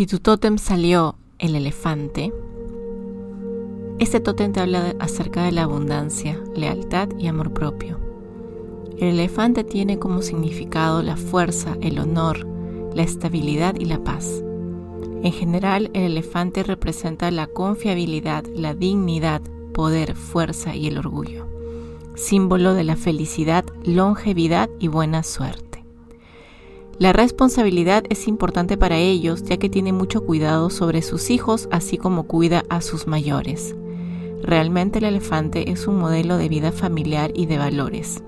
Si tu tótem salió el elefante, este tótem te habla acerca de la abundancia, lealtad y amor propio. El elefante tiene como significado la fuerza, el honor, la estabilidad y la paz. En general, el elefante representa la confiabilidad, la dignidad, poder, fuerza y el orgullo, símbolo de la felicidad, longevidad y buena suerte. La responsabilidad es importante para ellos ya que tiene mucho cuidado sobre sus hijos así como cuida a sus mayores. Realmente el elefante es un modelo de vida familiar y de valores.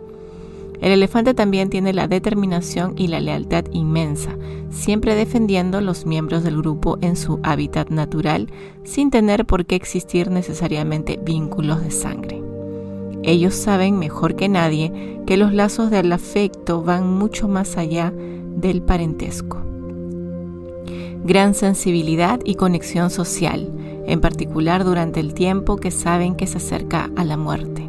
El elefante también tiene la determinación y la lealtad inmensa, siempre defendiendo los miembros del grupo en su hábitat natural sin tener por qué existir necesariamente vínculos de sangre. Ellos saben mejor que nadie que los lazos del afecto van mucho más allá del parentesco. Gran sensibilidad y conexión social, en particular durante el tiempo que saben que se acerca a la muerte.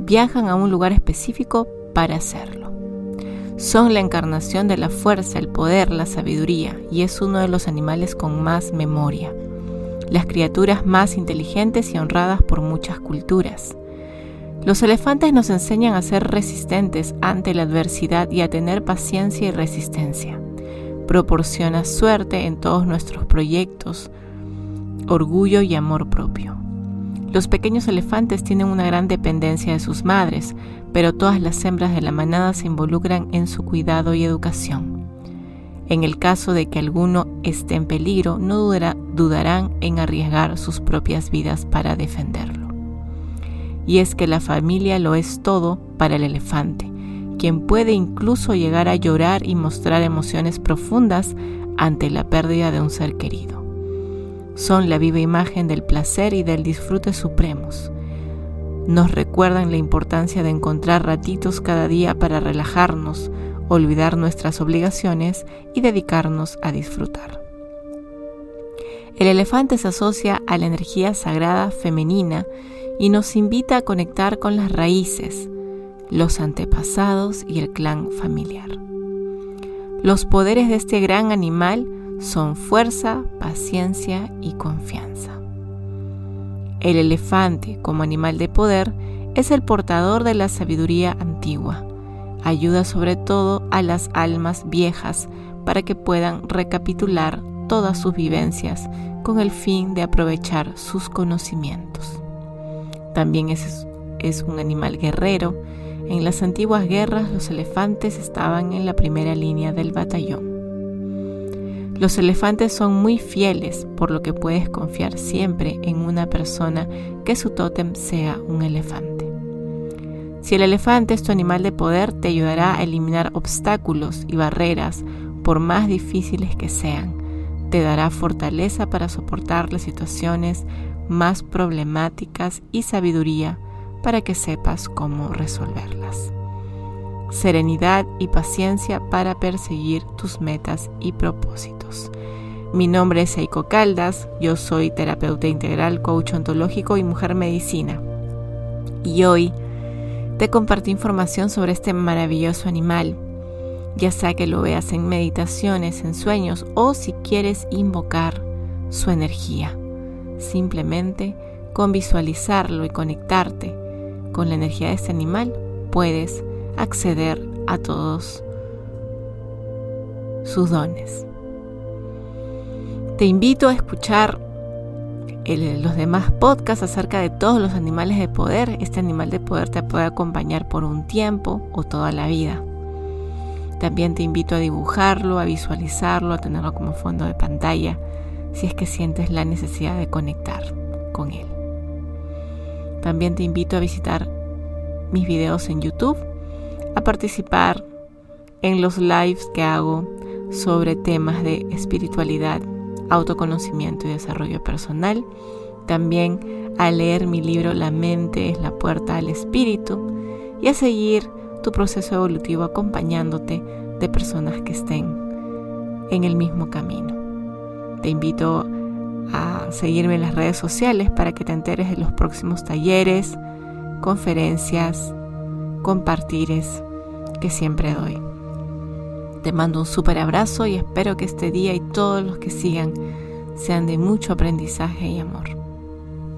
Viajan a un lugar específico para hacerlo. Son la encarnación de la fuerza, el poder, la sabiduría y es uno de los animales con más memoria, las criaturas más inteligentes y honradas por muchas culturas. Los elefantes nos enseñan a ser resistentes ante la adversidad y a tener paciencia y resistencia. Proporciona suerte en todos nuestros proyectos, orgullo y amor propio. Los pequeños elefantes tienen una gran dependencia de sus madres, pero todas las hembras de la manada se involucran en su cuidado y educación. En el caso de que alguno esté en peligro, no dudarán en arriesgar sus propias vidas para defenderlo. Y es que la familia lo es todo para el elefante, quien puede incluso llegar a llorar y mostrar emociones profundas ante la pérdida de un ser querido son la viva imagen del placer y del disfrute supremos. Nos recuerdan la importancia de encontrar ratitos cada día para relajarnos, olvidar nuestras obligaciones y dedicarnos a disfrutar. El elefante se asocia a la energía sagrada femenina y nos invita a conectar con las raíces, los antepasados y el clan familiar. Los poderes de este gran animal son fuerza, paciencia y confianza. El elefante, como animal de poder, es el portador de la sabiduría antigua. Ayuda sobre todo a las almas viejas para que puedan recapitular todas sus vivencias con el fin de aprovechar sus conocimientos. También es, es un animal guerrero. En las antiguas guerras los elefantes estaban en la primera línea del batallón. Los elefantes son muy fieles, por lo que puedes confiar siempre en una persona que su tótem sea un elefante. Si el elefante es tu animal de poder, te ayudará a eliminar obstáculos y barreras, por más difíciles que sean. Te dará fortaleza para soportar las situaciones más problemáticas y sabiduría para que sepas cómo resolverlas serenidad y paciencia para perseguir tus metas y propósitos. Mi nombre es Eiko Caldas, yo soy terapeuta integral, coach ontológico y mujer medicina. Y hoy te comparto información sobre este maravilloso animal, ya sea que lo veas en meditaciones, en sueños o si quieres invocar su energía. Simplemente con visualizarlo y conectarte con la energía de este animal puedes acceder a todos sus dones. Te invito a escuchar los demás podcasts acerca de todos los animales de poder. Este animal de poder te puede acompañar por un tiempo o toda la vida. También te invito a dibujarlo, a visualizarlo, a tenerlo como fondo de pantalla, si es que sientes la necesidad de conectar con él. También te invito a visitar mis videos en YouTube a participar en los lives que hago sobre temas de espiritualidad, autoconocimiento y desarrollo personal. También a leer mi libro La mente es la puerta al espíritu y a seguir tu proceso evolutivo acompañándote de personas que estén en el mismo camino. Te invito a seguirme en las redes sociales para que te enteres de los próximos talleres, conferencias, compartires que siempre doy. Te mando un súper abrazo y espero que este día y todos los que sigan sean de mucho aprendizaje y amor.